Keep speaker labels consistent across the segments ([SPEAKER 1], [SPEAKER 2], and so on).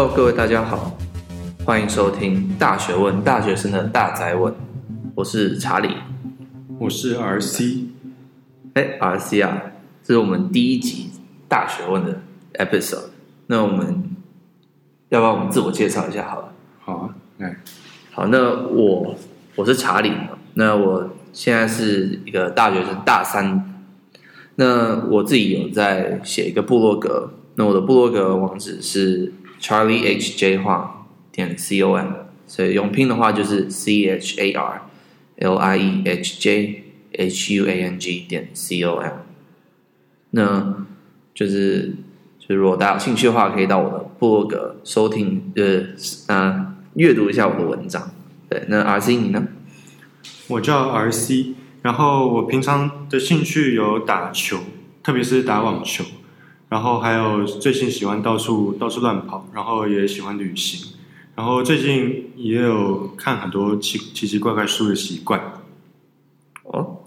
[SPEAKER 1] Hello，各位大家好，欢迎收听《大学问》大学生的大宅问，我是查理，
[SPEAKER 2] 我是 RC，
[SPEAKER 1] 哎，RC 啊，这是我们第一集《大学问》的 episode，那我们要不要我们自我介绍一下好了？
[SPEAKER 2] 好啊，来，
[SPEAKER 1] 好，那我我是查理，那我现在是一个大学生，大三，那我自己有在写一个部落格，那我的部落格网址是。Charlie H J 化点 C O M，所以用拼的话就是 C H A R L I E H J H U A N G 点 C O M。那就是，就是如果大家有兴趣的话，可以到我的部落格收听，呃，呃，阅读一下我的文章。对，那 R C 你呢？
[SPEAKER 2] 我叫 R C，然后我平常的兴趣有打球，特别是打网球。然后还有最近喜欢到处到处乱跑，然后也喜欢旅行，然后最近也有看很多奇奇奇怪怪书的习惯。
[SPEAKER 1] 哦，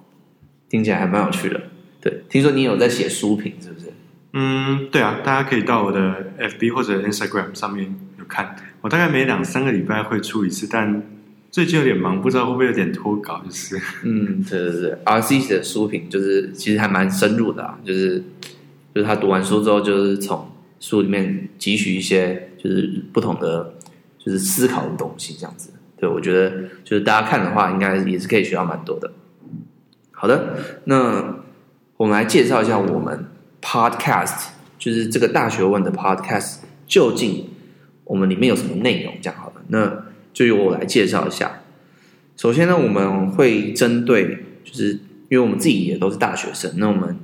[SPEAKER 1] 听起来还蛮有趣的。对，听说你有在写书评，是不是？
[SPEAKER 2] 嗯，对啊，大家可以到我的 FB 或者 Instagram 上面有看。我大概每两三个礼拜会出一次，但最近有点忙，不知道会不会有点脱稿，就是。
[SPEAKER 1] 嗯，对对对，RC 写的书评就是其实还蛮深入的啊，就是。就是他读完书之后，就是从书里面汲取一些就是不同的就是思考的东西，这样子。对，我觉得就是大家看的话，应该也是可以学到蛮多的。好的，那我们来介绍一下我们 Podcast，就是这个大学问的 Podcast，究竟我们里面有什么内容？这样好了，那就由我来介绍一下。首先呢，我们会针对，就是因为我们自己也都是大学生，那我们。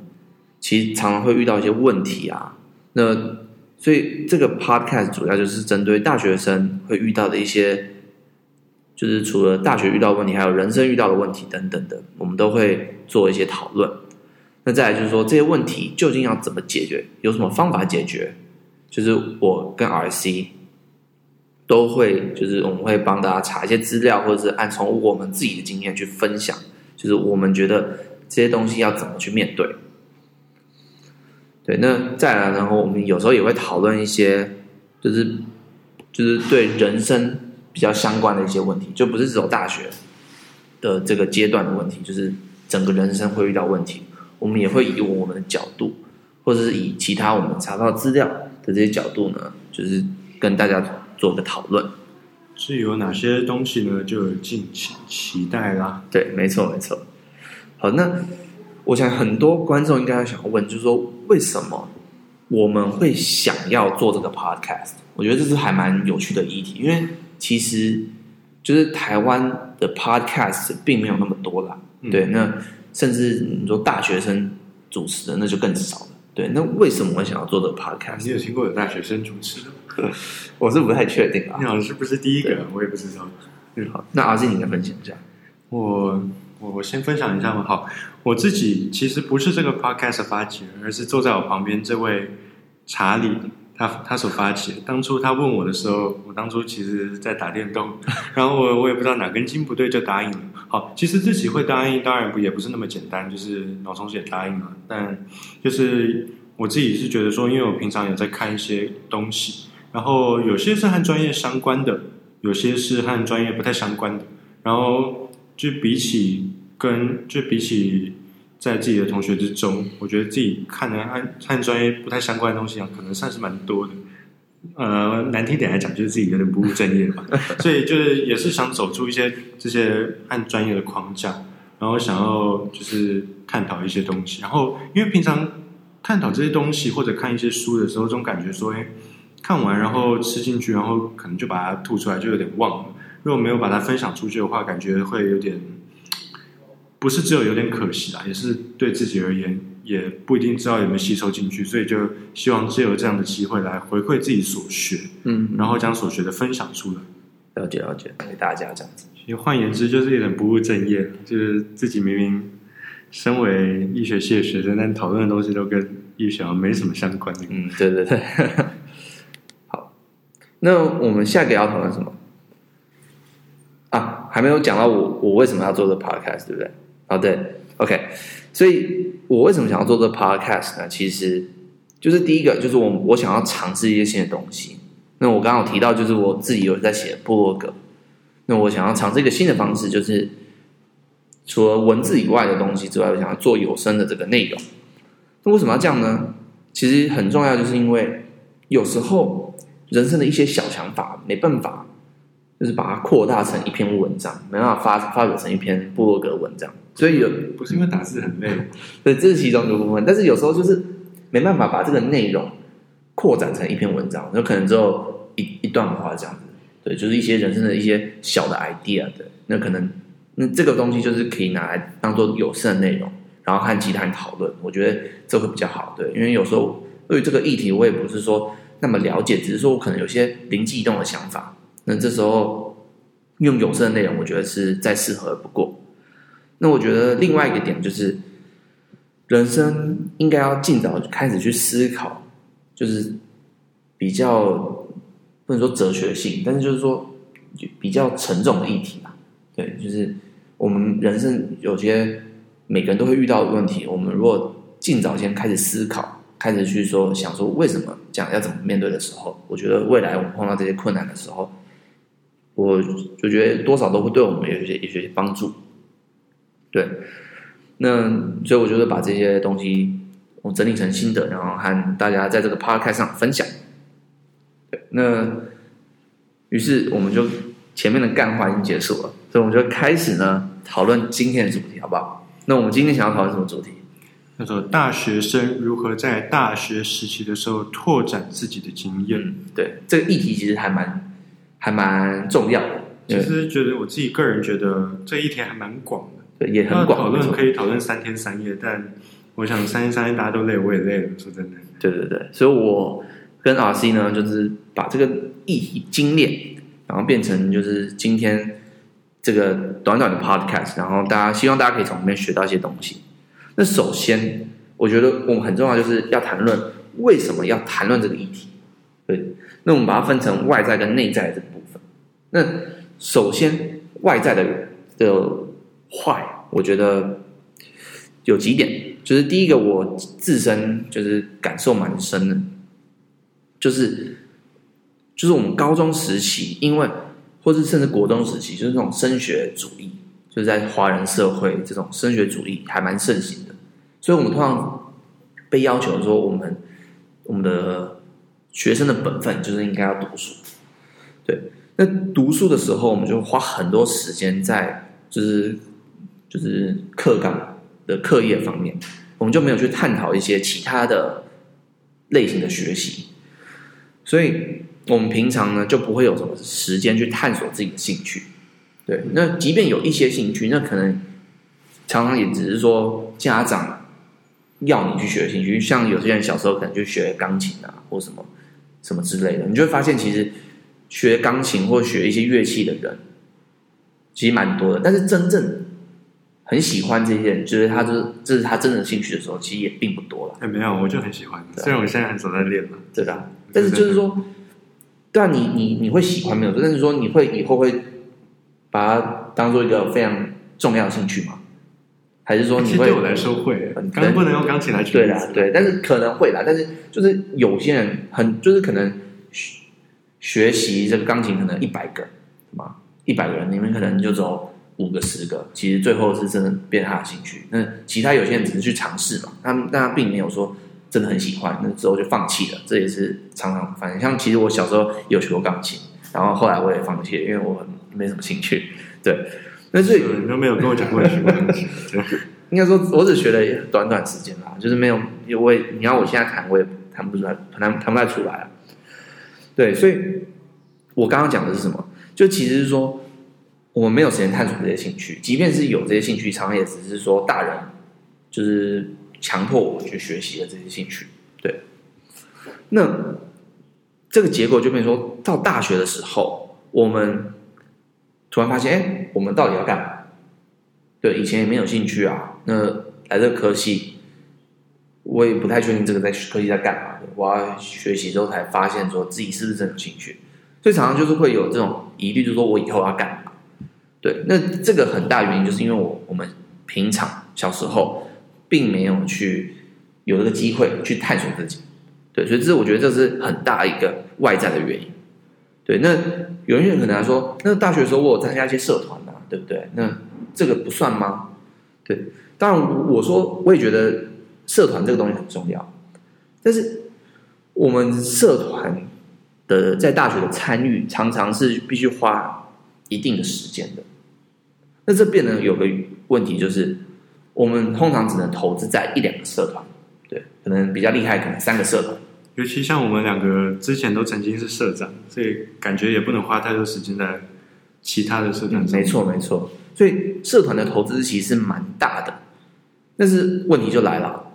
[SPEAKER 1] 其实常常会遇到一些问题啊，那所以这个 podcast 主要就是针对大学生会遇到的一些，就是除了大学遇到问题，还有人生遇到的问题等等的，我们都会做一些讨论。那再来就是说，这些问题究竟要怎么解决，有什么方法解决？就是我跟 RC 都会，就是我们会帮大家查一些资料，或者是按从我们自己的经验去分享，就是我们觉得这些东西要怎么去面对。对，那再来，然后我们有时候也会讨论一些，就是就是对人生比较相关的一些问题，就不是只有大学的这个阶段的问题，就是整个人生会遇到问题，我们也会以我们的角度，或者是以其他我们查到资料的这些角度呢，就是跟大家做个讨
[SPEAKER 2] 论。是有哪些东西呢，就敬请期待啦。
[SPEAKER 1] 对，没错，没错。好，那。我想很多观众应该想要问，就是说为什么我们会想要做这个 podcast？我觉得这是还蛮有趣的议题，因为其实就是台湾的 podcast 并没有那么多啦。嗯、对，那甚至你说大学生主持的那就更少了。对，那为什么我想要做这个 podcast？
[SPEAKER 2] 你有听过有大学生主持的？
[SPEAKER 1] 我是不太确定啊。
[SPEAKER 2] 你好像是不是第一个？我也不知道。
[SPEAKER 1] 嗯，好，那阿信你来分享一下。
[SPEAKER 2] 我。我我先分享一下嘛，好，我自己其实不是这个 podcast 发起人，而是坐在我旁边这位查理，他他所发起的。当初他问我的时候，我当初其实在打电动，然后我我也不知道哪根筋不对就答应了。好，其实自己会答应，当然不也不是那么简单，就是脑充血答应了。但就是我自己是觉得说，因为我平常有在看一些东西，然后有些是和专业相关的，有些是和专业不太相关的，然后。就比起跟就比起在自己的同学之中，我觉得自己看的和和专业不太相关的东西啊，可能算是蛮多的。呃，难听点来讲，就是自己有点不务正业吧。所以就是也是想走出一些这些按专业的框架，然后想要就是探讨一些东西。然后因为平常探讨这些东西或者看一些书的时候，总感觉说，哎，看完然后吃进去，然后可能就把它吐出来，就有点忘了。如果没有把它分享出去的话，感觉会有点，不是只有有点可惜啦，也是对自己而言，也不一定知道有没有吸收进去，所以就希望借由这样的机会来回馈自己所学，嗯，然后将所学的分享出来，
[SPEAKER 1] 了解了解，给大家这样子。
[SPEAKER 2] 其实换言之，就是有点不务正业，就是自己明明身为医学系的学生，但讨论的东西都跟医学没什么相关的。
[SPEAKER 1] 嗯，对对对。好，那我们下一个要讨论什么？啊，还没有讲到我我为什么要做这 podcast，对不对？哦，对，OK，所以我为什么想要做这个 podcast 呢？其实就是第一个，就是我我想要尝试一些新的东西。那我刚刚有提到，就是我自己有在写部落格，那我想要尝试一个新的方式，就是除了文字以外的东西之外，我想要做有声的这个内容。那为什么要这样呢？其实很重要，就是因为有时候人生的一些小想法没办法，就是把它扩大成一篇文章，没办法发发表成一篇部落格文章。所以有
[SPEAKER 2] 不是因为打字很累，
[SPEAKER 1] 对，这是其中一个部分。但是有时候就是没办法把这个内容扩展成一篇文章，有可能只有一一段话这样子。对，就是一些人生的一些小的 idea 的，那可能那这个东西就是可以拿来当做有声的内容。然后和其他人讨论，我觉得这会比较好，对，因为有时候对于这个议题，我也不是说那么了解，只是说我可能有些灵机一动的想法，那这时候用有声的内容，我觉得是再适合不过。那我觉得另外一个点就是，人生应该要尽早开始去思考，就是比较不能说哲学性，但是就是说比较沉重的议题嘛，对，就是我们人生有些。每个人都会遇到的问题，我们如果尽早先开始思考，开始去说想说为什么这样，要怎么面对的时候，我觉得未来我们碰到这些困难的时候，我就觉得多少都会对我们有一些一些帮助。对，那所以我觉得把这些东西我整理成心得，然后和大家在这个 podcast 上分享。对，那于是我们就前面的干话已经结束了，所以我们就开始呢讨论今天的主题，好不好？那我们今天想要讨论什么主题？
[SPEAKER 2] 叫做大学生如何在大学时期的时候拓展自己的经验。
[SPEAKER 1] 嗯，对，这个议题其实还蛮还蛮重要的。
[SPEAKER 2] 其实觉得我自己个人觉得这一题还蛮广的，
[SPEAKER 1] 对，也很广。
[SPEAKER 2] 讨论可以讨论三天三夜，但我想三天三夜大家都累，我也累了。说真的，
[SPEAKER 1] 对对对，所以我跟 RC 呢，就是把这个议题精炼，然后变成就是今天。这个短短的 podcast，然后大家希望大家可以从里面学到一些东西。那首先，我觉得我们很重要，就是要谈论为什么要谈论这个议题。对，那我们把它分成外在跟内在的这个部分。那首先，外在的的坏，我觉得有几点，就是第一个，我自身就是感受蛮深的，就是就是我们高中时期，因为。或是甚至国中时期，就是这种升学主义，就是在华人社会这种升学主义还蛮盛行的，所以我们通常被要求说，我们我们的学生的本分就是应该要读书。对，那读书的时候，我们就花很多时间在就是就是课纲的课业方面，我们就没有去探讨一些其他的类型的学习，所以。我们平常呢就不会有什么时间去探索自己的兴趣，对。那即便有一些兴趣，那可能常常也只是说家长要你去学兴趣，像有些人小时候可能就学钢琴啊，或什么什么之类的，你就会发现其实学钢琴或学一些乐器的人其实蛮多的，但是真正很喜欢这些人，就是他就是这是他真正的兴趣的时候，其实也并不多了。
[SPEAKER 2] 哎，没有，我就很喜欢，虽然我现在很少在练了，
[SPEAKER 1] 对吧？但是就是说。但你你你会喜欢没有？但是说你会以后会把它当做一个非常重要的兴趣吗？还是说你会？
[SPEAKER 2] 对我来说会，刚刚不能用钢琴来举例。
[SPEAKER 1] 对啦，对，但是可能会啦。但是就是有些人很就是可能学学习这个钢琴，可能一百个，什么一百个人里面可能就只有五个十个，其实最后是真的变他的兴趣。那其他有些人只是去尝试嘛，他们但他并没有说。真的很喜欢，那之后就放弃了。这也是常常发生。像其实我小时候有学过钢琴，然后后来我也放弃了，因为我没什么兴趣。对，那所以
[SPEAKER 2] 你都没有跟我讲过学过钢琴。
[SPEAKER 1] 应该说，我只学了短短时间吧，就是没有，因为你要我现在弹，我也弹不出来，弹弹不太出来啊。对，所以我刚刚讲的是什么？就其实是说，我没有时间探索这些兴趣，即便是有这些兴趣，常常也只是说大人就是。强迫我去学习的这些兴趣，对，那这个结果就变成说到大学的时候，我们突然发现，哎，我们到底要干嘛？对，以前也没有兴趣啊。那来这个科系，我也不太确定这个在科系在干嘛。我要学习之后才发现，说自己是不是真有兴趣。所以常常就是会有这种疑虑，就是说我以后要干嘛？对，那这个很大原因就是因为我我们平常小时候。并没有去有这个机会去探索自己，对，所以这我觉得这是很大一个外在的原因。对，那有些人可能来说，那大学的时候我有参加一些社团啊，对不对？那这个不算吗？对，当然我说我也觉得社团这个东西很重要，但是我们社团的在大学的参与常常是必须花一定的时间的，那这变得有个问题就是，我们通常只能投资在一两个社团，对，可能比较厉害，可能三个社团。
[SPEAKER 2] 尤其像我们两个之前都曾经是社长，所以感觉也不能花太多时间在其他的社团上。
[SPEAKER 1] 没错，没错。所以社团的投资其实是蛮大的，但是问题就来了，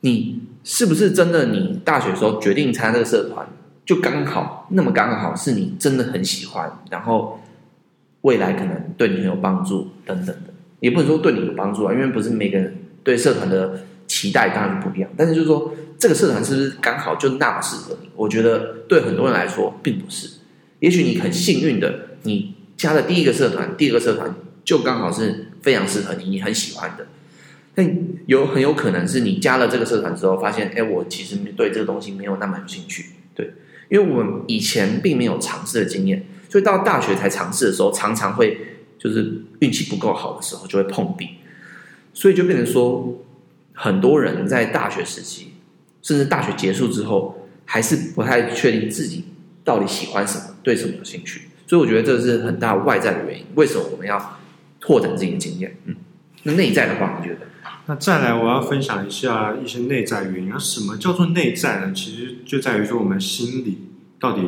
[SPEAKER 1] 你是不是真的？你大学的时候决定参加这个社团，就刚好那么刚好是你真的很喜欢，然后未来可能对你很有帮助等等的，也不能说对你有帮助啊，因为不是每个人对社团的期待当然不一样，但是就是说。这个社团是不是刚好就那么适合你？我觉得对很多人来说并不是。也许你很幸运的，你加了第一个社团，第二个社团就刚好是非常适合你，你很喜欢的。但有很有可能是你加了这个社团之后，发现，哎，我其实对这个东西没有那么有兴趣。对，因为我们以前并没有尝试的经验，所以到大学才尝试的时候，常常会就是运气不够好的时候就会碰壁，所以就变成说，很多人在大学时期。甚至大学结束之后，还是不太确定自己到底喜欢什么，对什么有兴趣。所以我觉得这是很大外在的原因。为什么我们要拓展自己的经验？嗯，那内在的话，我觉得，
[SPEAKER 2] 那再来我要分享一下一些内在原因。那什么叫做内在呢？其实就在于说我们心里到底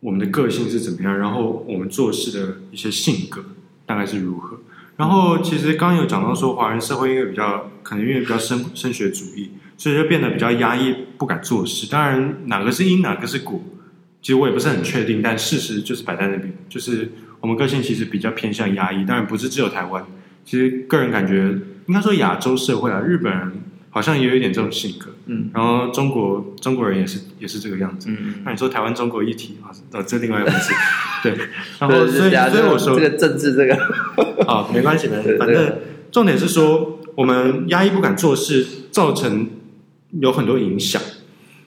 [SPEAKER 2] 我们的个性是怎么样，然后我们做事的一些性格大概是如何。然后其实刚有讲到说，华人社会因为比较可能因为比较升升学主义。所以就变得比较压抑，不敢做事。当然，哪个是因，哪个是果，其实我也不是很确定。但事实就是摆在那边，就是我们个性其实比较偏向压抑。当然，不是只有台湾，其实个人感觉，应该说亚洲社会啊，日本人好像也有一点这种性格。嗯，然后中国中国人也是也是这个样子。嗯，那你说台湾中国一体啊，呃，这另外一回事。对，然后所以所以我说
[SPEAKER 1] 这个政治这个，
[SPEAKER 2] 好，没关系，没关系。反正重点是说，我们压抑不敢做事，造成。有很多影响，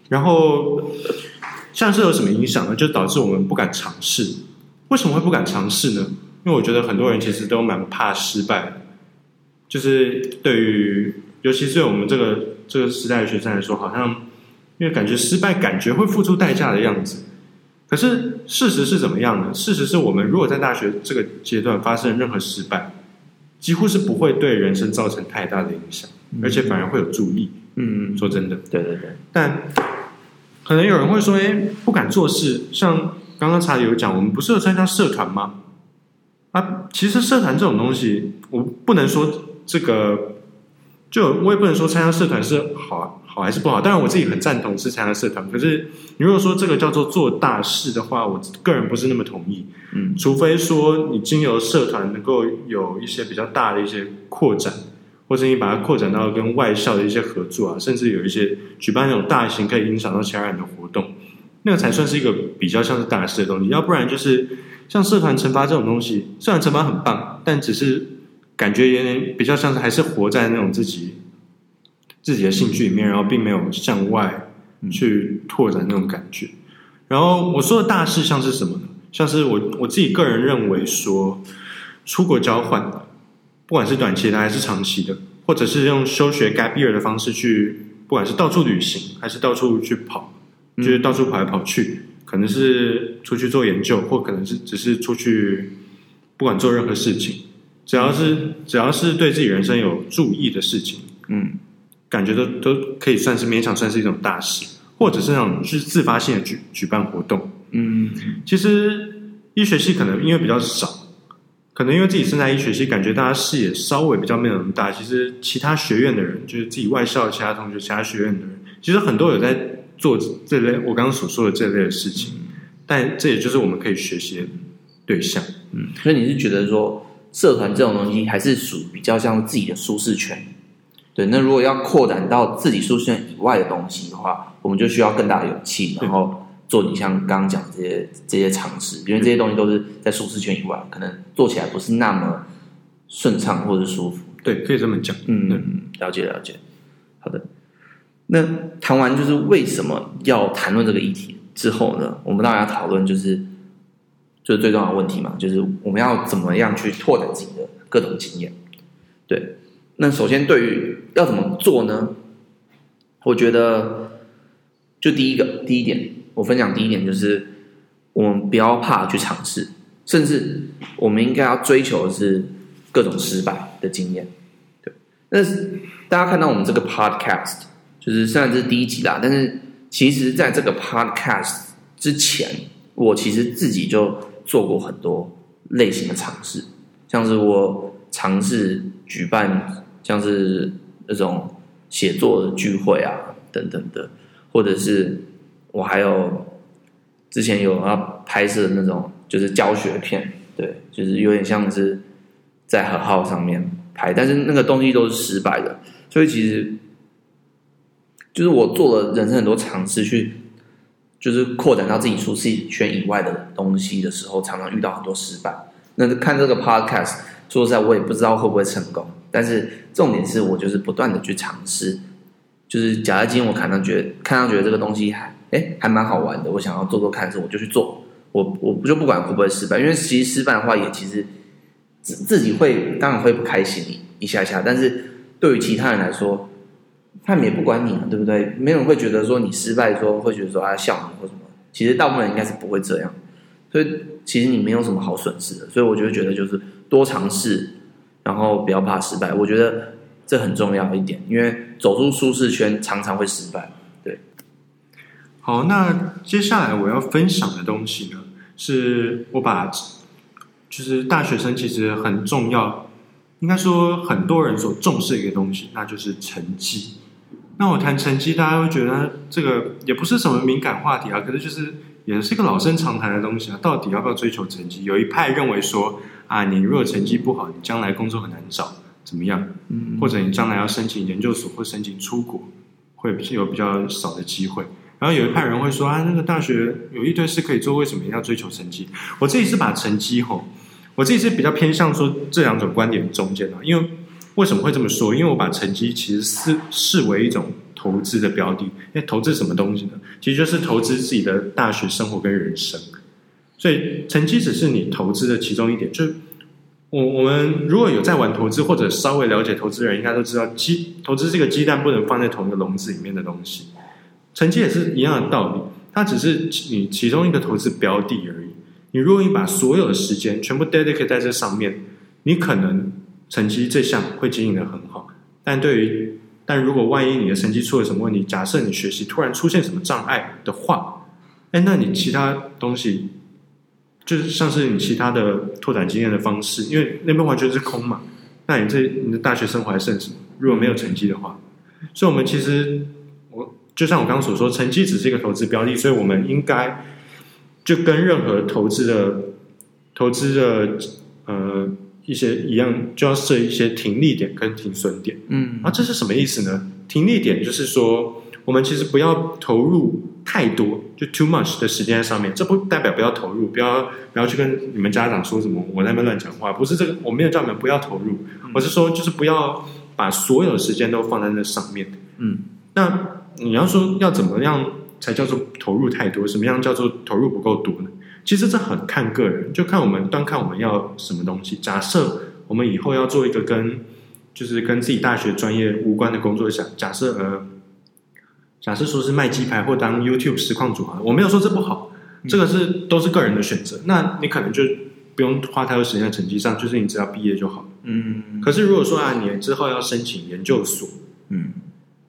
[SPEAKER 2] 然后像是有什么影响呢？就导致我们不敢尝试。为什么会不敢尝试呢？因为我觉得很多人其实都蛮怕失败，就是对于，尤其是对我们这个这个时代的学生来说，好像因为感觉失败，感觉会付出代价的样子。可是事实是怎么样呢？事实是我们如果在大学这个阶段发生任何失败，几乎是不会对人生造成太大的影响，而且反而会有助益。嗯，说真的，
[SPEAKER 1] 对对对。
[SPEAKER 2] 但可能有人会说：“哎，不敢做事。”像刚刚查理有讲，我们不是有参加社团吗？啊，其实社团这种东西，我不能说这个，就我也不能说参加社团是好好还是不好。当然，我自己很赞同是参加社团。可是，你如果说这个叫做做大事的话，我个人不是那么同意。嗯，除非说你经由社团能够有一些比较大的一些扩展。或者你把它扩展到跟外校的一些合作啊，甚至有一些举办那种大型可以影响到其他人的活动，那个才算是一个比较像是大事的东西。要不然就是像社团惩罚这种东西，虽然惩罚很棒，但只是感觉有点比较像是还是活在那种自己自己的兴趣里面，然后并没有向外去拓展那种感觉。然后我说的大事像是什么呢？像是我我自己个人认为说出国交换。不管是短期的还是长期的，或者是用休学 gap year 的方式去，不管是到处旅行还是到处去跑，就是到处跑来跑去，可能是出去做研究，或可能是只是出去，不管做任何事情，只要是只要是对自己人生有注意的事情，嗯，感觉都都可以算是勉强算是一种大事，或者是那种是自发性的举举办活动，嗯，其实医学系可能因为比较少。可能因为自己身在医学系，感觉大家视野稍微比较没有那么大。其实其他学院的人，就是自己外校的其他同学、其他学院的人，其实很多有在做这类我刚刚所说的这类的事情。但这也就是我们可以学习的对象。
[SPEAKER 1] 嗯，所以你是觉得说，社团这种东西还是属于比较像自己的舒适圈？对。那如果要扩展到自己舒适圈以外的东西的话，我们就需要更大的勇气，然后。做你像刚刚讲这些这些尝试，因为这些东西都是在舒适圈以外，可能做起来不是那么顺畅或者舒服。
[SPEAKER 2] 对，可以这么讲。
[SPEAKER 1] 嗯嗯，了解了解。好的，那谈完就是为什么要谈论这个议题之后呢，我们当然要讨论就是就是最重要的问题嘛，就是我们要怎么样去拓展自己的各种经验。对，那首先对于要怎么做呢？我觉得就第一个第一点，我分享第一点就是我们不要怕去尝试，甚至我们应该要追求的是各种失败的经验。对，那大家看到我们这个 podcast，就是虽然这是第一集啦，但是其实在这个 podcast 之前，我其实自己就做过很多类型的尝试，像是我尝试举办像是那种写作的聚会啊等等的，或者是我还有之前有要拍摄那种就是教学片，对，就是有点像是在和号上面拍，但是那个东西都是失败的，所以其实就是我做了人生很多尝试去。就是扩展到自己舒适圈以外的东西的时候，常常遇到很多失败。那看这个 podcast，说实在，我也不知道会不会成功。但是重点是我就是不断的去尝试。就是假如今天我看到觉得看到觉得这个东西还哎还蛮好玩的，我想要做做看的时候，我就去做。我我就不管会不会失败，因为其实失败的话也其实自自己会当然会不开心一下下，但是对于其他人来说。他们也不管你了，对不对？没有人会觉得说你失败，说会觉得说他笑你或什么。其实大部分人应该是不会这样，所以其实你没有什么好损失的。所以我就觉得就是多尝试，然后不要怕失败。我觉得这很重要一点，因为走出舒适圈常常会失败。对。
[SPEAKER 2] 好，那接下来我要分享的东西呢，是我把就是大学生其实很重要，应该说很多人所重视一个东西，那就是成绩。那我谈成绩，大家会觉得这个也不是什么敏感话题啊，可是就是也是一个老生常谈的东西啊。到底要不要追求成绩？有一派认为说啊，你如果成绩不好，你将来工作很难找，怎么样？嗯，或者你将来要申请研究所或申请出国，会有比较少的机会。然后有一派人会说啊，那个大学有一堆事可以做，为什么一定要追求成绩？我自己是把成绩吼，我自己是比较偏向说这两种观点中间的，因为。为什么会这么说？因为我把成绩其实是视为一种投资的标的。因为投资什么东西呢？其实就是投资自己的大学生活跟人生。所以成绩只是你投资的其中一点。就我我们如果有在玩投资或者稍微了解投资人，应该都知道，鸡投资这个鸡蛋不能放在同一个笼子里面的东西。成绩也是一样的道理，它只是你其中一个投资标的而已。你如果你把所有的时间全部 dedicate 在这上面，你可能。成绩这项会经营得很好，但对于但如果万一你的成绩出了什么问题，假设你学习突然出现什么障碍的话，哎，那你其他东西就是像是你其他的拓展经验的方式，因为那边完全是空嘛，那你这你的大学生活还剩什么？如果没有成绩的话，所以我们其实我就像我刚刚所说，成绩只是一个投资标的，所以我们应该就跟任何投资的投资的呃。一些一样就要设一些停利点跟停损点，嗯，啊，这是什么意思呢？停利点就是说，我们其实不要投入太多，就 too much 的时间在上面。这不代表不要投入，不要不要去跟你们家长说什么我在那边乱讲话，不是这个，我没有叫你们不要投入，我是说就是不要把所有时间都放在那上面。嗯，那你要说要怎么样才叫做投入太多？什么样叫做投入不够多呢？其实这很看个人，就看我们端看我们要什么东西。假设我们以后要做一个跟就是跟自己大学专业无关的工作，想假设呃，假设说是卖鸡排或当 YouTube 实况主啊，我没有说这不好，这个是都是个人的选择。那你可能就不用花太多时间在成绩上，就是你只要毕业就好。嗯。可是如果说啊，你之后要申请研究所，嗯，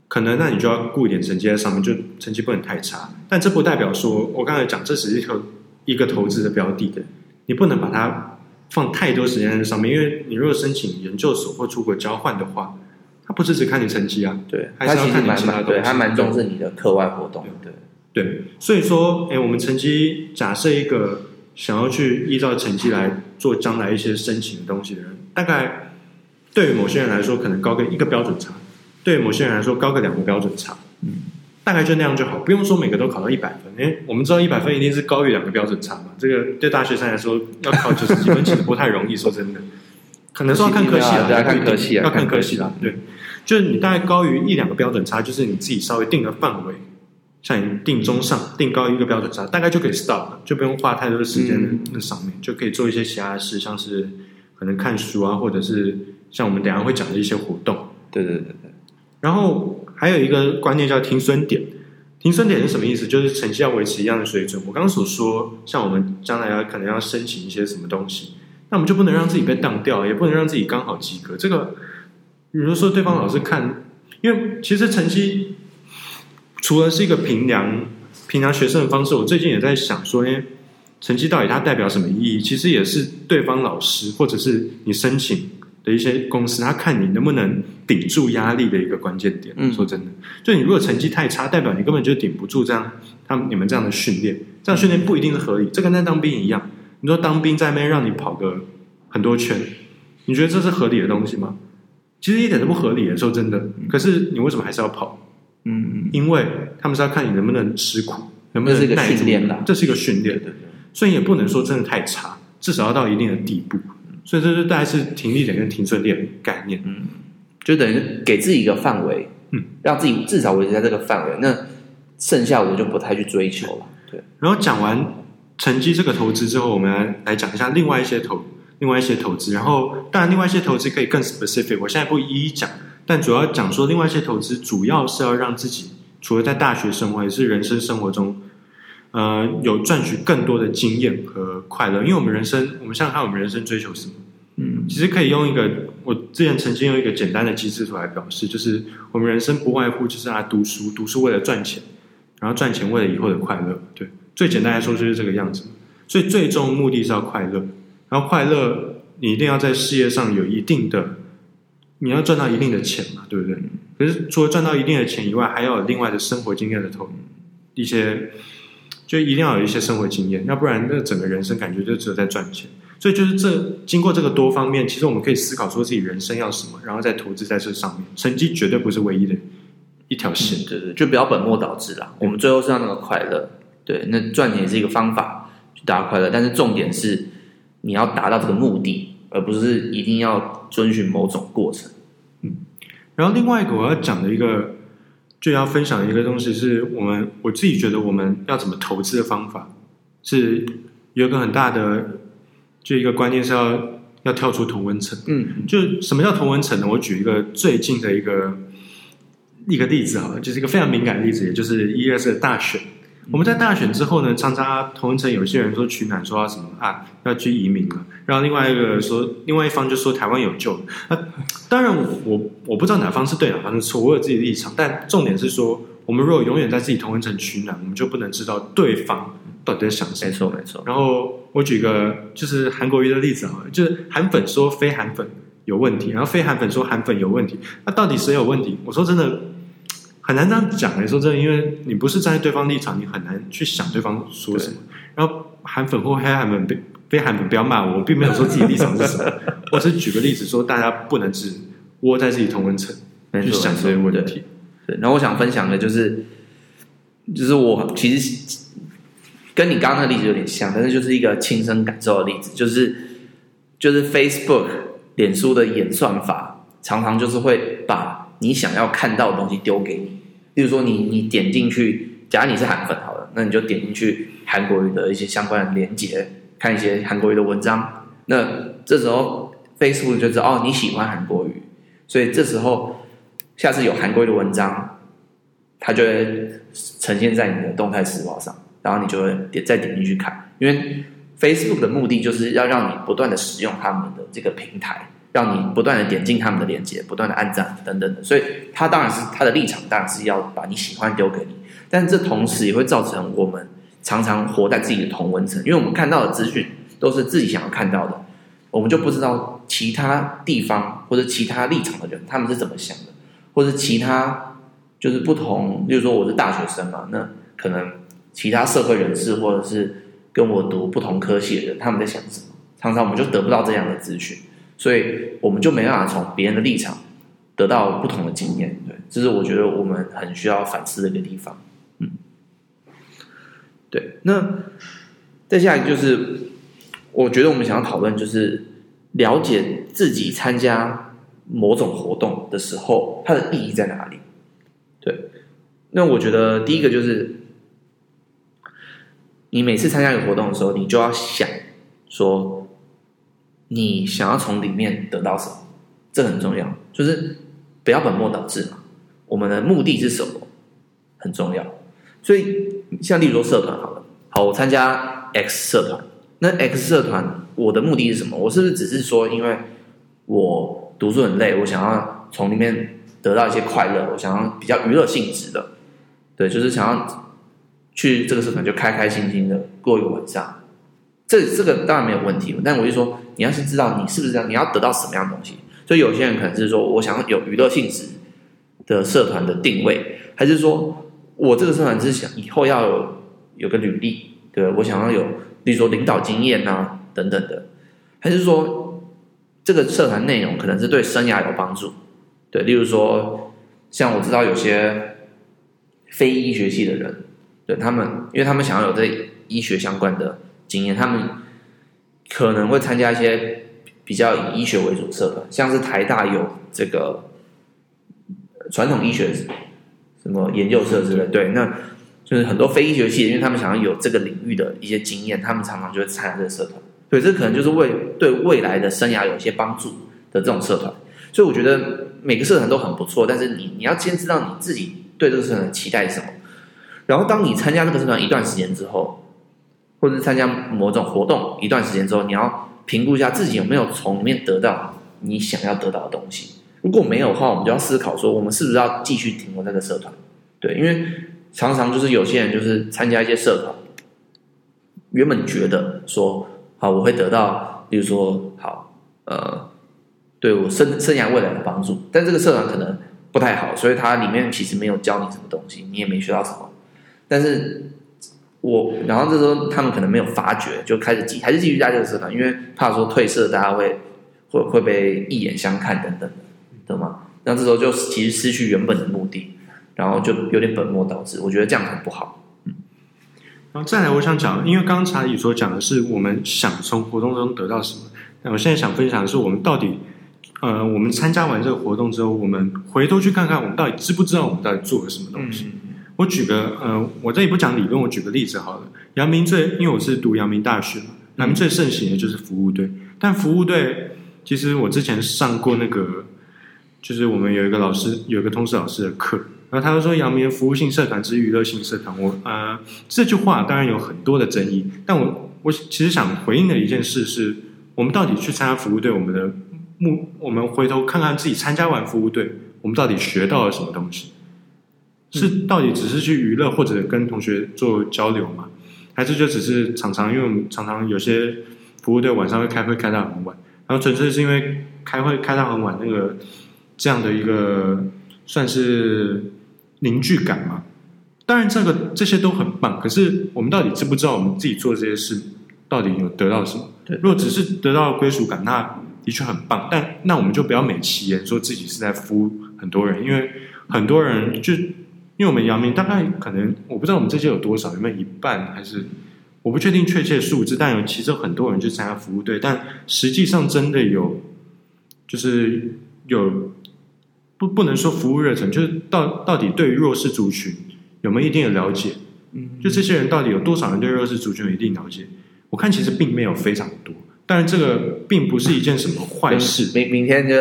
[SPEAKER 2] 可能那你就要顾一点成绩在上面，就成绩不能太差。但这不代表说我刚才讲这只是一个。一个投资的标的的，你不能把它放太多时间在上面，因为你如果申请研究所或出国交换的话，它不是只看你成绩啊，对，还是要看你其他东西，
[SPEAKER 1] 对，还蛮重视你的课外活动，对，
[SPEAKER 2] 对，所以说，哎，我们成绩假设一个想要去依照成绩来做将来一些申请的东西的人，大概对于某些人来说，可能高个一个标准差，对于某些人来说，高个两个标准差，嗯。大概就那样就好，不用说每个都考到一百分。因为我们知道一百分一定是高于两个标准差嘛。这个对大学生来说，要考九十几分其实不太容易。说真的，可能是要看科系了，
[SPEAKER 1] 要看科系，
[SPEAKER 2] 要看科系了。对，就是你大概高于一两个标准差，就是你自己稍微定个范围，像你定中上、定高一个标准差，大概就可以 stop 了，就不用花太多的时间在那上面，嗯、就可以做一些其他的事，像是可能看书啊，或者是像我们等一下会讲的一些活动。
[SPEAKER 1] 对对对对。
[SPEAKER 2] 然后还有一个观念叫停损点，停损点是什么意思？就是成绩要维持一样的水准。我刚刚所说，像我们将来要可能要申请一些什么东西，那我们就不能让自己被当掉，也不能让自己刚好及格。这个，比如说对方老师看，因为其实成绩。除了是一个评量评量学生的方式，我最近也在想说，哎，成绩到底它代表什么意义？其实也是对方老师或者是你申请的一些公司，他看你能不能顶住压力的一个关键点。嗯，说真的，就你如果成绩太差，代表你根本就顶不住这样他们你们这样的训练，这样训练不一定是合理。这跟在当兵一样，你说当兵在那边让你跑个很多圈，你觉得这是合理的东西吗？其实一点都不合理的，说真的。可是你为什么还是要跑？嗯，因为他们是要看你能不能吃苦，能不能耐住。这是一个训练，对对。所以也不能说真的太差，至少要到一定的地步。所以这就大概是停利点跟停损点的概念。嗯，
[SPEAKER 1] 就等于给自己一个范围，嗯，让自己至少维持在这个范围。那剩下我就不太去追求了。对。
[SPEAKER 2] 然后讲完成绩这个投资之后，我们来来讲一下另外一些投，另外一些投资。然后当然，另外一些投资可以更 specific，我现在不一一讲。但主要讲说，另外一些投资主要是要让自己除了在大学生活，也是人生生活中，呃，有赚取更多的经验和快乐。因为我们人生，我们想想看，我们人生追求什么？嗯，其实可以用一个，我之前曾经用一个简单的机制图来表示，就是我们人生不外乎就是来读书，读书为了赚钱，然后赚钱为了以后的快乐。对，最简单来说就是这个样子。所以最终目的是要快乐，然后快乐你一定要在事业上有一定的。你要赚到一定的钱嘛，对不对？可是除了赚到一定的钱以外，还要有另外的生活经验的投一些，就一定要有一些生活经验，要不然那整个人生感觉就只有在赚钱。所以就是这经过这个多方面，其实我们可以思考说自己人生要什么，然后再投资在这上面。成绩绝对不是唯一的一条线，
[SPEAKER 1] 嗯、对对，就不要本末倒置啦。我们最后是要那个快乐，对，那赚钱也是一个方法去达到快乐，但是重点是你要达到这个目的。而不是一定要遵循某种过程，
[SPEAKER 2] 嗯。然后另外一个我要讲的一个，就要分享一个东西，是我们我自己觉得我们要怎么投资的方法，是有一个很大的，就一个观念是要要跳出同温层。嗯，就什么叫同温层呢？我举一个最近的一个一个例子好了，就是一个非常敏感的例子，也就是一月的大选。我们在大选之后呢，常常同温层有些人说取暖，说要什么啊，要去移民了。然后另外一个说，另外一方就说台湾有救。那、啊、当然我，我我不知道哪方是对，哪方是错，我有自己的立场。但重点是说，我们如果永远在自己同温层取暖，我们就不能知道对方到底在想什么。
[SPEAKER 1] 没错，没错。
[SPEAKER 2] 然后我举个就是韩国瑜的例子啊，就是韩粉说非韩粉有问题，然后非韩粉说韩粉有问题，那到底谁有问题？我说真的。很难这样讲来说真的，因为你不是站在对方立场，你很难去想对方说什么。然后韩粉或黑韩粉、非韩粉不要骂我，我并没有说自己立场是什么。我只是举个例子说，大家不能只窝在自己同温层去想这些问题。
[SPEAKER 1] 对，然后我想分享的就是，就是我其实跟你刚刚的例子有点像，但是就是一个亲身感受的例子，就是就是 Facebook 脸书的演算法常常就是会把。你想要看到的东西丢给你，比如说你你点进去，假如你是韩粉好了，那你就点进去韩国语的一些相关的连接，看一些韩国语的文章。那这时候 Facebook 就知道哦，你喜欢韩国语，所以这时候下次有韩国语的文章，它就会呈现在你的动态时报上，然后你就会点再点进去看，因为 Facebook 的目的就是要让你不断的使用他们的这个平台。让你不断的点进他们的链接，不断的按赞等等的，所以他当然是他的立场，当然是要把你喜欢丢给你。但这同时也会造成我们常常活在自己的同温层，因为我们看到的资讯都是自己想要看到的，我们就不知道其他地方或者其他立场的人他们是怎么想的，或者其他就是不同，比如说我是大学生嘛，那可能其他社会人士或者是跟我读不同科系的人他们在想什么，常常我们就得不到这样的资讯。所以我们就没办法从别人的立场得到不同的经验，对，这是我觉得我们很需要反思的一个地方。嗯，对。那再下来就是，我觉得我们想要讨论，就是了解自己参加某种活动的时候，它的意义在哪里？对。那我觉得第一个就是，你每次参加一个活动的时候，你就要想说，你想要从里面得到什么，这很重要，就是不要本末倒置嘛。我们的目的是什么？很重要，所以像例如说社团好了，好，我参加 X 社团，那 X 社团我的目的是什么？我是不是只是说，因为我读书很累，我想要从里面得到一些快乐，我想要比较娱乐性质的，对，就是想要去这个社团就开开心心的过一个晚上，这这个当然没有问题，但我就说你要先知道你是不是这样，你要得到什么样的东西。所以有些人可能是说我想要有娱乐性质的社团的定位，还是说我这个社团是想以后要有有个履历，对，我想要有，例如说领导经验啊等等的，还是说这个社团内容可能是对生涯有帮助，对，例如说像我知道有些非医学系的人，对他们，因为他们想要有这医学相关的经验，他们可能会参加一些比较以医学为主社团，像是台大有这个。传统医学什么研究社之类，对，那就是很多非医学系，因为他们想要有这个领域的一些经验，他们常常就会参加这个社团。对，这可能就是为对未来的生涯有一些帮助的这种社团。所以我觉得每个社团都很不错，但是你你要先知道你自己对这个社团的期待是什么。然后当你参加这个社团一段时间之后，或者参加某种活动一段时间之后，你要评估一下自己有没有从里面得到你想要得到的东西。如果没有的话，我们就要思考说，我们是不是要继续停留在这个社团？对，因为常常就是有些人就是参加一些社团，原本觉得说好我会得到，比如说好呃，对我生生涯未来的帮助，但这个社团可能不太好，所以它里面其实没有教你什么东西，你也没学到什么。但是我然后这时候他们可能没有发觉，就开始继还是继续加这个社团，因为怕说褪色大家会会会被一眼相看等等的。懂吗？那这时候就其实失去原本的目的，然后就有点本末倒置。我觉得这样很不好。嗯，
[SPEAKER 2] 然后再来，我想讲，因为刚刚查理所讲的是我们想从活动中得到什么。那我现在想分享的是，我们到底，呃，我们参加完这个活动之后，我们回头去看看，我们到底知不知道我们到底做了什么东西？嗯、我举个，呃，我这里不讲理论，我举个例子好了。阳明最，因为我是读阳明大学嘛，阳明最盛行的就是服务队。但服务队，其实我之前上过那个。就是我们有一个老师，有一个通识老师的课，然后他就说：“阳明服务性社团之娱乐性社团。”我呃，这句话当然有很多的争议，但我我其实想回应的一件事是：我们到底去参加服务队，我们的目，我们回头看看自己参加完服务队，我们到底学到了什么东西？是到底只是去娱乐或者跟同学做交流嘛？还是就只是常常因为我们常常有些服务队晚上会开会开到很晚，然后纯粹是因为开会开到很晚那个。这样的一个算是凝聚感嘛？当然，这个这些都很棒。可是，我们到底知不知道我们自己做这些事到底有得到什么？对，如果只是得到归属感，那的确很棒。但那我们就不要美其言说自己是在服务很多人，因为很多人就因为我们阳明大概可能我不知道我们这届有多少，有没有一半还是我不确定确切数字，但有其实很多人去参加服务队，但实际上真的有就是有。不，不能说服务热忱，就是到到底对于弱势族群有没有一定的了解？嗯，就这些人到底有多少人对弱势族群有一定了解？我看其实并没有非常多，但是这个并不是一件什么坏事。
[SPEAKER 1] 明明天就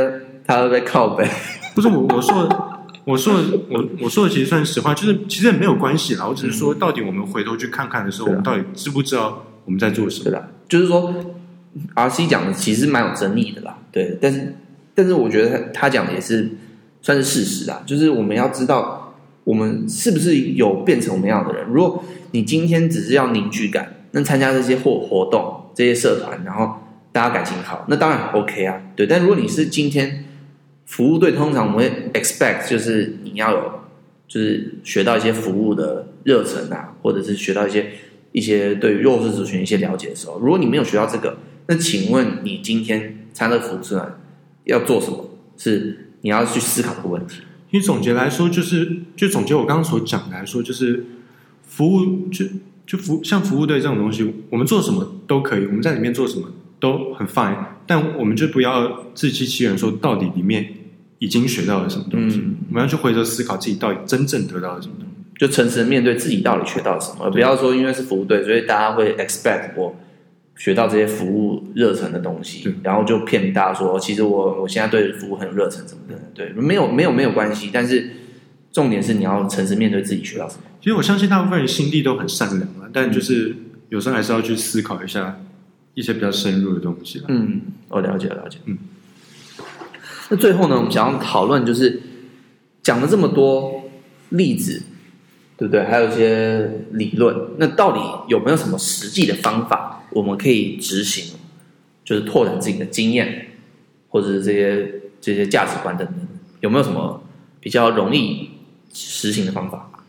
[SPEAKER 1] 他会被靠北，
[SPEAKER 2] 不是我我说的我说的我我说的其实算实话，就是其实也没有关系啦。我只是说，到底我们回头去看看的时候，我们到底知不知道我们在做什么？
[SPEAKER 1] 对啦，就是说，RC 讲的其实蛮有争议的啦。对，但是但是我觉得他他讲的也是。算是事实啊，就是我们要知道我们是不是有变成我们要的人。如果你今天只是要凝聚感，那参加这些活活动、这些社团，然后大家感情好，那当然 OK 啊。对，但如果你是今天服务队，通常我们会 expect 就是你要有，就是学到一些服务的热忱啊，或者是学到一些一些对弱势族群一些了解的时候，如果你没有学到这个，那请问你今天参加服务社团要做什么？是？你要去思考的问题。
[SPEAKER 2] 因为总结来说，就是就总结我刚刚所讲来说，就是服务就就服像服务队这种东西，我们做什么都可以，我们在里面做什么都很 fine，但我们就不要自欺欺人，说到底里面已经学到了什么东西。嗯、我们要去回头思考自己到底真正得到了什么东西。
[SPEAKER 1] 就诚实的面对自己到底学到了什么，而不要说因为是服务队，所以大家会 expect 我学到这些服务热忱的东西，然后就骗大家说，其实我我现在对服务很有热忱什么的。对，没有没有没有关系，但是重点是你要诚实面对自己学到什么。
[SPEAKER 2] 其实我相信大部分人心地都很善良啊，但就是有时候还是要去思考一下一些比较深入的东西。
[SPEAKER 1] 嗯，我了解了解。嗯，那最后呢，我们想要讨论就是讲了这么多例子。对不对？还有一些理论，那到底有没有什么实际的方法，我们可以执行，就是拓展自己的经验，或者是这些这些价值观等等，有没有什么比较容易实行的方法？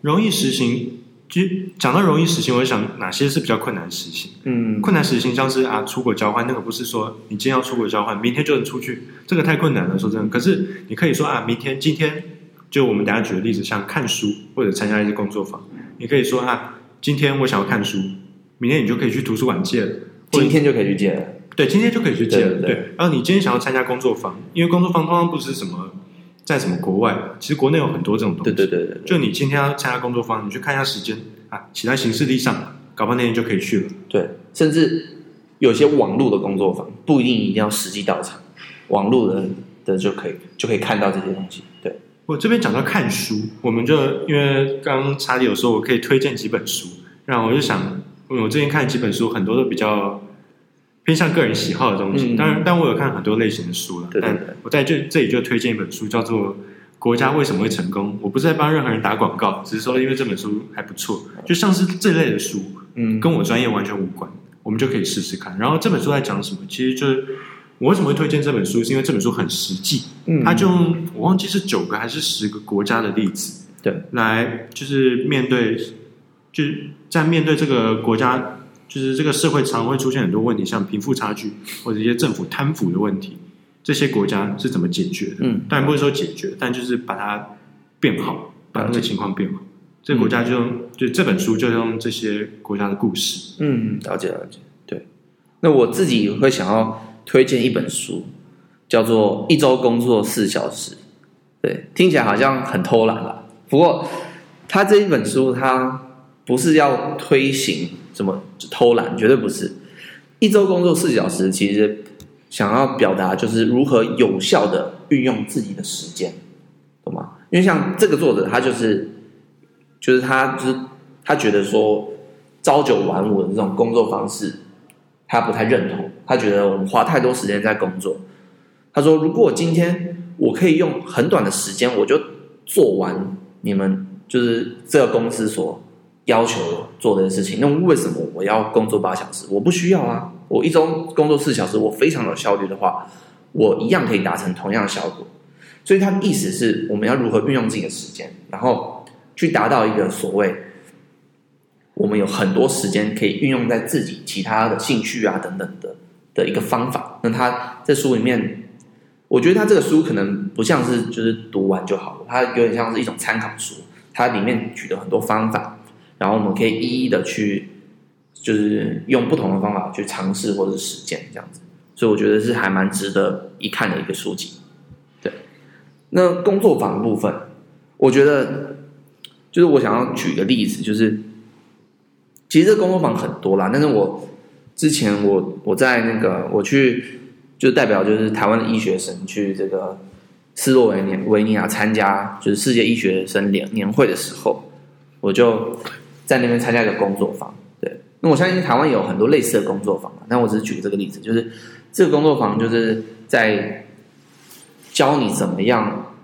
[SPEAKER 2] 容易实行，就讲到容易实行，我想哪些是比较困难实行？嗯，困难实行像是啊，出国交换那个，不是说你今天要出国交换，明天就能出去，这个太困难了。说真的，可是你可以说啊，明天、今天。就我们等下举的例子，像看书或者参加一些工作坊，你可以说啊，今天我想要看书，明天你就可以去图书馆借了，
[SPEAKER 1] 今天就可以去借了。
[SPEAKER 2] 对，今天就可以去借了。对，然后你今天想要参加工作坊，因为工作坊通常不是什么在什么国外，其实国内有很多这种东西。
[SPEAKER 1] 对对对，对，对，
[SPEAKER 2] 就你今天要参加工作坊，你去看一下时间啊，其他行事历上，搞不好那天就可以去了。
[SPEAKER 1] 对，甚至有些网络的工作坊不一定一定要实际到场，网络的的就可以就可以看到这些东西。对。
[SPEAKER 2] 我这边讲到看书，我们就因为刚刚查理有说我可以推荐几本书，然后我就想，我最近看几本书，很多都比较偏向个人喜好的东西。当然，但我有看很多类型的书了。但我在这这里就推荐一本书，叫做《国家为什么会成功》。我不是在帮任何人打广告，只是说因为这本书还不错，就像是这类的书，嗯，跟我专业完全无关，我们就可以试试看。然后这本书在讲什么？其实就是。我为什么会推荐这本书？是因为这本书很实际，嗯，它就我忘记是九个还是十个国家的例子，对，来就是面对，就是在面对这个国家，就是这个社会常会出现很多问题，像贫富差距或者一些政府贪腐的问题，这些国家是怎么解决的？嗯，当然不是说解决，但就是把它变好，把那个情况变好。这个国家就用，就这本书就用这些国家的故事，
[SPEAKER 1] 嗯，了解了解，对。那我自己会想要。推荐一本书，叫做《一周工作四小时》。对，听起来好像很偷懒了。不过，他这一本书，他不是要推行怎么偷懒，绝对不是。一周工作四小时，其实想要表达就是如何有效的运用自己的时间，懂吗？因为像这个作者，他就是，就是他就是他觉得说，朝九晚五的这种工作方式。他不太认同，他觉得我们花太多时间在工作。他说：“如果今天我可以用很短的时间，我就做完你们就是这个公司所要求做的事情，那为什么我要工作八小时？我不需要啊！我一周工作四小时，我非常有效率的话，我一样可以达成同样的效果。所以他的意思是我们要如何运用自己的时间，然后去达到一个所谓。”我们有很多时间可以运用在自己其他的兴趣啊等等的的一个方法。那他在书里面，我觉得他这个书可能不像是就是读完就好了，它有点像是一种参考书。它里面举了很多方法，然后我们可以一一的去，就是用不同的方法去尝试或者是实践这样子。所以我觉得是还蛮值得一看的一个书籍。对，那工作坊的部分，我觉得就是我想要举个例子，就是。其实这工作坊很多啦，但是我之前我我在那个我去就代表就是台湾的医学生去这个斯洛维尼维尼亚参加就是世界医学生年年会的时候，我就在那边参加一个工作坊。对，那我相信台湾有很多类似的工作坊，但我只是举这个例子，就是这个工作坊就是在教你怎么样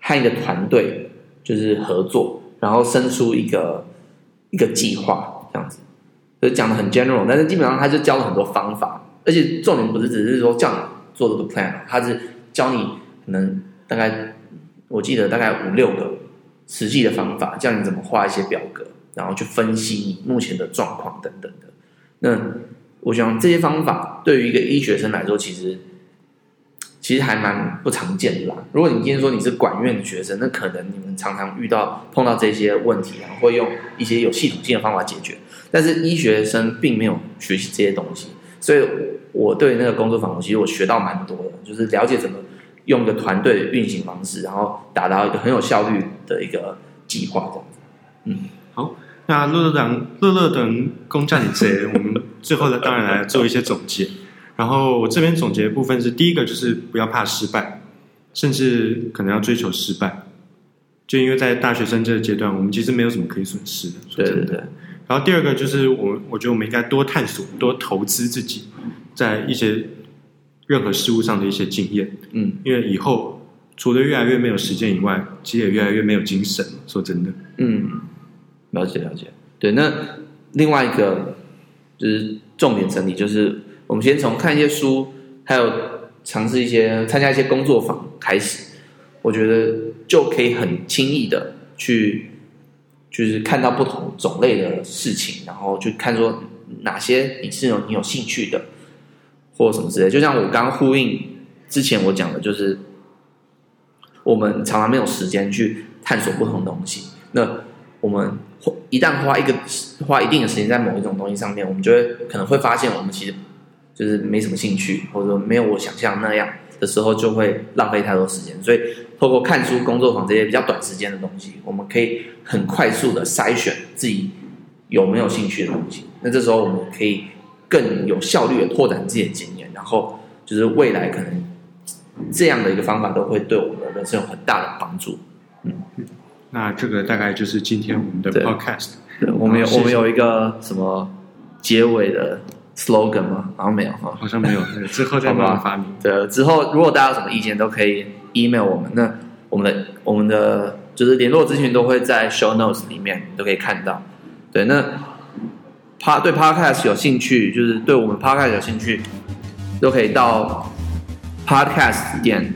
[SPEAKER 1] 和一个团队就是合作，然后生出一个一个计划。这样子，就讲的很 general，但是基本上他就教了很多方法，而且重点不是只是说叫你做这个 plan，他是教你可能大概我记得大概五六个实际的方法，教你怎么画一些表格，然后去分析你目前的状况等等的。那我想这些方法对于一个医学生来说，其实。其实还蛮不常见的啦。如果你今天说你是管院的学生，那可能你们常常遇到碰到这些问题，然后会用一些有系统性的方法解决。但是医学生并没有学习这些东西，所以我对那个工作坊，我其实我学到蛮多的，就是了解怎么用一个团队的运行方式，然后达到一个很有效率的一个计划这样子。嗯，
[SPEAKER 2] 好，那乐乐等乐乐等攻占你这，我们最后呢，当然来做一些总结。然后我这边总结的部分是，第一个就是不要怕失败，甚至可能要追求失败。就因为在大学生这个阶段，我们其实没有什么可以损失的。
[SPEAKER 1] 对对对。
[SPEAKER 2] 然后第二个就是我，我觉得我们应该多探索、多投资自己，在一些任何事物上的一些经验。
[SPEAKER 1] 嗯，
[SPEAKER 2] 因为以后除了越来越没有时间以外，其实也越来越没有精神。说真的，
[SPEAKER 1] 嗯，了解了解。对，那另外一个就是重点整理，就是我们先从看一些书，还有尝试一些参加一些工作坊开始。我觉得就可以很轻易的去，就是看到不同种类的事情，然后去看说哪些你是有你有兴趣的，或什么之类。就像我刚刚呼应之前我讲的，就是我们常常没有时间去探索不同的东西。那我们一旦花一个花一定的时间在某一种东西上面，我们就会可能会发现我们其实就是没什么兴趣，或者没有我想象那样的时候，就会浪费太多时间。所以。透过看书、工作坊这些比较短时间的东西，我们可以很快速的筛选自己有没有兴趣的东西。那这时候我们可以更有效率的拓展自己的经验，然后就是未来可能这样的一个方法都会对我们的人生有很大的帮助。嗯，
[SPEAKER 2] 那这个大概就是今天我们的 podcast。
[SPEAKER 1] 对，我们有我们有一个什么结尾的 slogan 吗？好像没有哈，
[SPEAKER 2] 好像没有。之后再慢慢发明。
[SPEAKER 1] 对，之后如果大家有什么意见，都可以。email 我们，那我们的我们的就是联络资讯都会在 show notes 里面都可以看到。对，那 Pod 对 podcast 有兴趣，就是对我们 podcast 有兴趣，都可以到 podcast 点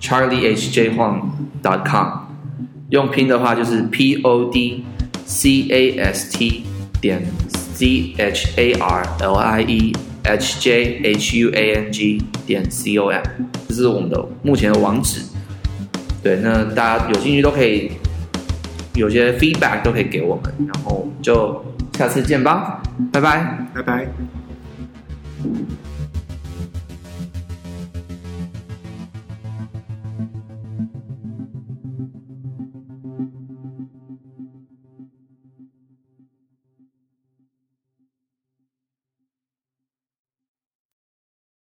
[SPEAKER 1] charliehjhuang.com，用拼的话就是 p o d c a s t 点 c h a r l i e h j h u a n g 点 c o m。这是我们的目前的网址，对，那大家有兴趣都可以，有些 feedback 都可以给我们，然后就下次见吧，拜拜，
[SPEAKER 2] 拜拜。